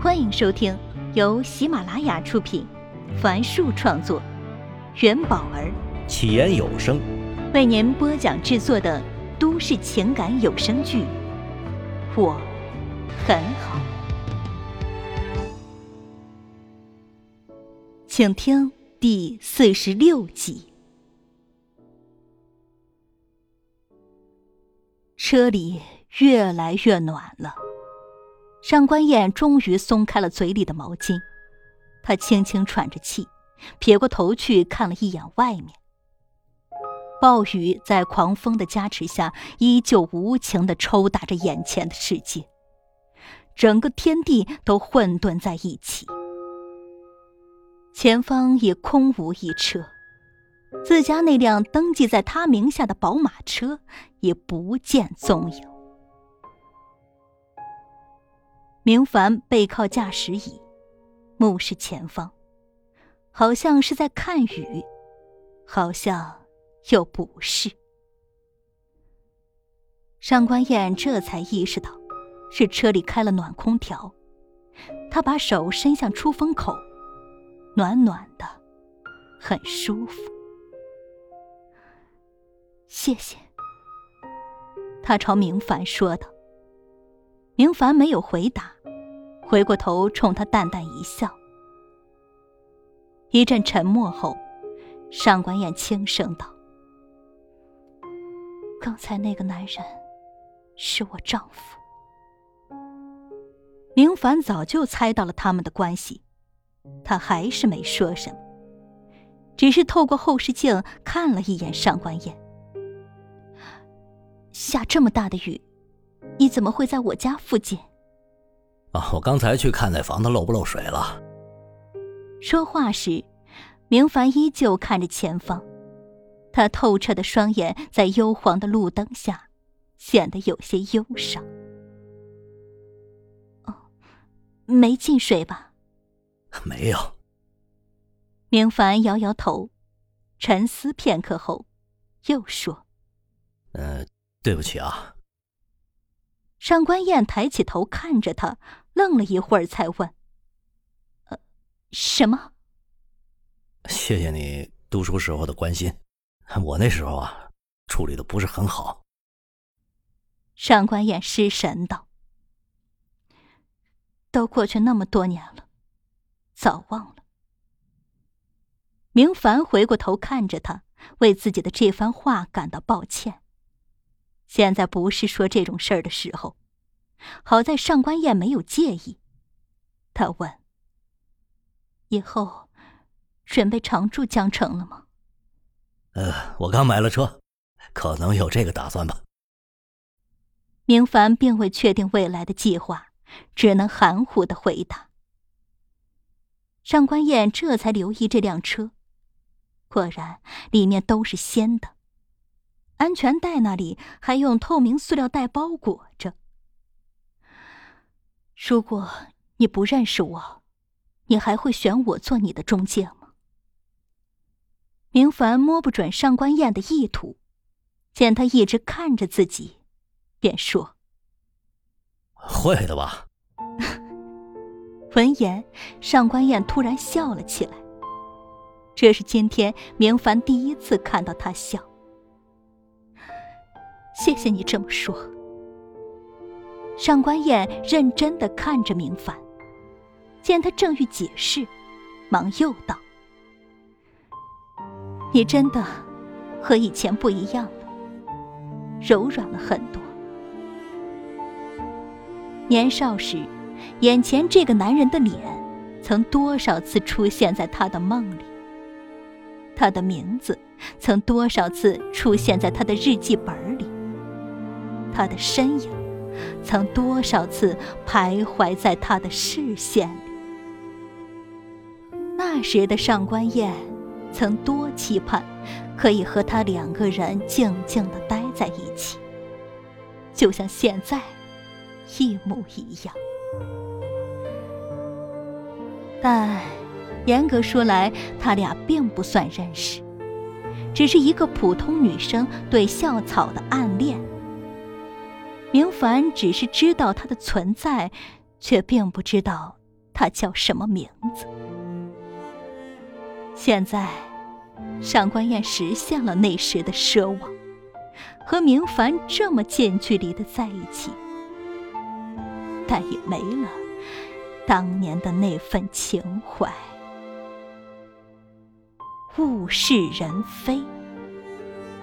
欢迎收听由喜马拉雅出品，凡树创作，元宝儿起言有声为您播讲制作的都市情感有声剧《我很好》，请听第四十六集。车里越来越暖了。上官燕终于松开了嘴里的毛巾，她轻轻喘着气，撇过头去看了一眼外面。暴雨在狂风的加持下，依旧无情的抽打着眼前的世界，整个天地都混沌在一起。前方也空无一车，自家那辆登记在他名下的宝马车也不见踪影。明凡背靠驾驶椅，目视前方，好像是在看雨，好像又不是。上官燕这才意识到，是车里开了暖空调，她把手伸向出风口，暖暖的，很舒服。谢谢。他朝明凡说道。明凡没有回答。回过头，冲他淡淡一笑。一阵沉默后，上官燕轻声道：“刚才那个男人，是我丈夫。”明凡早就猜到了他们的关系，他还是没说什么，只是透过后视镜看了一眼上官燕。下这么大的雨，你怎么会在我家附近？啊，我刚才去看那房子漏不漏水了。说话时，明凡依旧看着前方，他透彻的双眼在幽黄的路灯下显得有些忧伤。哦，没进水吧？没有。明凡摇摇头，沉思片刻后，又说：“呃，对不起啊。”上官燕抬起头看着他，愣了一会儿，才问：“呃，什么？”“谢谢你读书时候的关心，我那时候啊，处理的不是很好。”上官燕失神道：“都过去那么多年了，早忘了。”明凡回过头看着他，为自己的这番话感到抱歉。现在不是说这种事儿的时候，好在上官燕没有介意。他问：“以后准备常住江城了吗？”“呃，我刚买了车，可能有这个打算吧。”明凡并未确定未来的计划，只能含糊的回答。上官燕这才留意这辆车，果然里面都是鲜的。安全带那里还用透明塑料袋包裹着。如果你不认识我，你还会选我做你的中介吗？明凡摸不准上官燕的意图，见他一直看着自己，便说：“会的吧。”闻言，上官燕突然笑了起来。这是今天明凡第一次看到他笑。谢谢你这么说。上官燕认真的看着明凡，见他正欲解释，忙又道：“你真的和以前不一样了，柔软了很多。年少时，眼前这个男人的脸，曾多少次出现在他的梦里。他的名字，曾多少次出现在他的日记本里。”他的身影，曾多少次徘徊在他的视线里。那时的上官燕，曾多期盼可以和他两个人静静的待在一起，就像现在一模一样。但严格说来，他俩并不算认识，只是一个普通女生对校草的暗恋。明凡只是知道他的存在，却并不知道他叫什么名字。现在，上官燕实现了那时的奢望，和明凡这么近距离的在一起，但也没了当年的那份情怀。物是人非，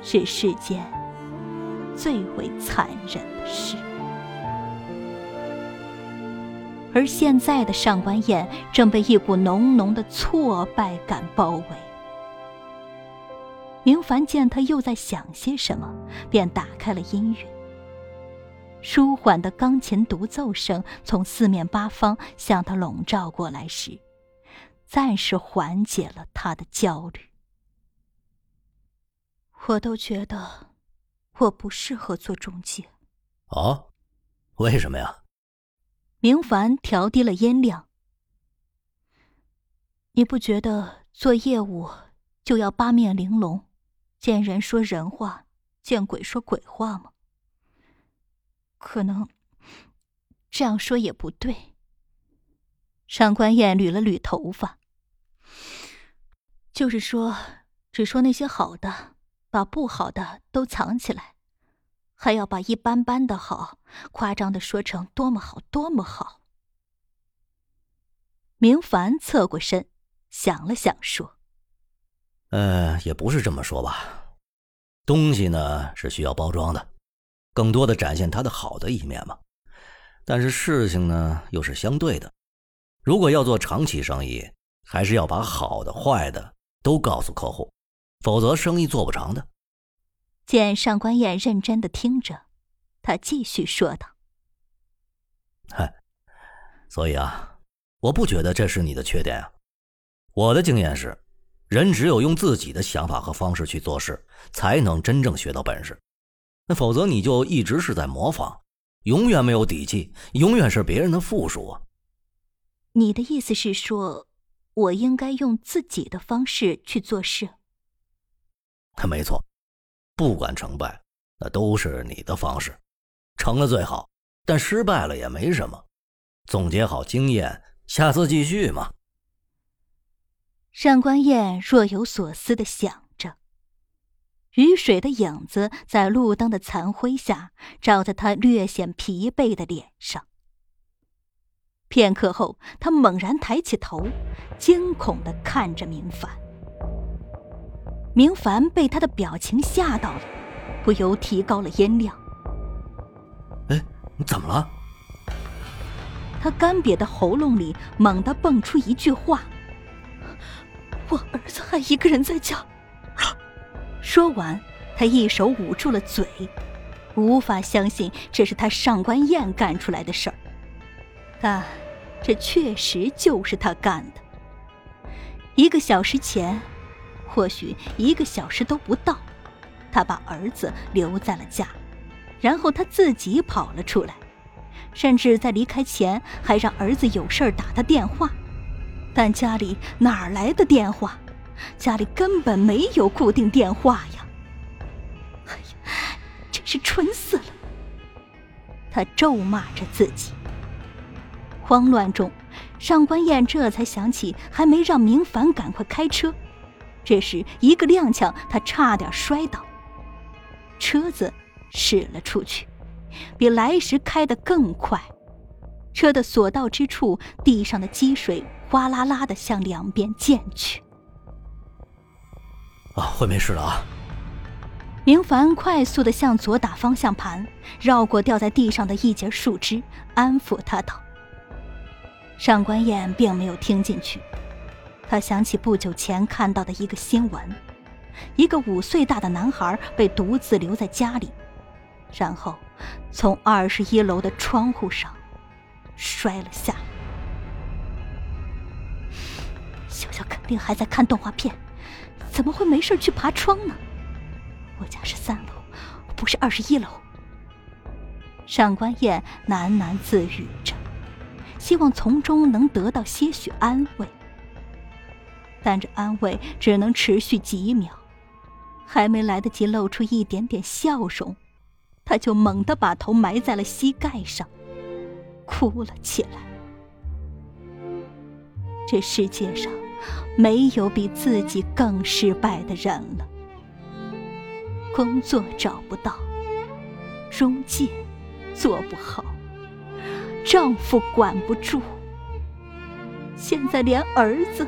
是世间最为残忍的事。而现在的上官燕正被一股浓浓的挫败感包围。明凡见他又在想些什么，便打开了音乐。舒缓的钢琴独奏声从四面八方向他笼罩过来时，暂时缓解了他的焦虑。我都觉得我不适合做中介。哦，为什么呀？明凡调低了音量。你不觉得做业务就要八面玲珑，见人说人话，见鬼说鬼话吗？可能这样说也不对。上官燕捋了捋头发，就是说，只说那些好的，把不好的都藏起来。还要把一般般的好夸张的说成多么好，多么好。明凡侧过身，想了想，说：“呃，也不是这么说吧。东西呢是需要包装的，更多的展现它的好的一面嘛。但是事情呢又是相对的。如果要做长期生意，还是要把好的、坏的都告诉客户，否则生意做不长的。”见上官燕认真的听着，他继续说道：“嗨，所以啊，我不觉得这是你的缺点啊。我的经验是，人只有用自己的想法和方式去做事，才能真正学到本事。那否则你就一直是在模仿，永远没有底气，永远是别人的附属啊。”你的意思是说，我应该用自己的方式去做事？他没错。不管成败，那都是你的方式。成了最好，但失败了也没什么。总结好经验，下次继续嘛。上官燕若有所思的想着，雨水的影子在路灯的残辉下照在他略显疲惫的脸上。片刻后，他猛然抬起头，惊恐的看着明凡。明凡被他的表情吓到了，不由提高了音量。哎，你怎么了？他干瘪的喉咙里猛地蹦出一句话：“我儿子还一个人在家。”说完，他一手捂住了嘴，无法相信这是他上官燕干出来的事儿，但这确实就是他干的。一个小时前。或许一个小时都不到，他把儿子留在了家，然后他自己跑了出来，甚至在离开前还让儿子有事打他电话。但家里哪来的电话？家里根本没有固定电话呀！哎呀，真是蠢死了！他咒骂着自己。慌乱中，上官燕这才想起还没让明凡赶快开车。这时，一个踉跄，他差点摔倒。车子驶了出去，比来时开得更快。车的所到之处，地上的积水哗啦啦的向两边溅去。啊，会没事了啊！明凡快速的向左打方向盘，绕过掉在地上的一截树枝，安抚他道：“上官燕并没有听进去。”他想起不久前看到的一个新闻：一个五岁大的男孩被独自留在家里，然后从二十一楼的窗户上摔了下来。小小肯定还在看动画片，怎么会没事去爬窗呢？我家是三楼，不是二十一楼。上官燕喃喃自语着，希望从中能得到些许安慰。但这安慰只能持续几秒，还没来得及露出一点点笑容，他就猛地把头埋在了膝盖上，哭了起来。这世界上没有比自己更失败的人了。工作找不到，中介做不好，丈夫管不住，现在连儿子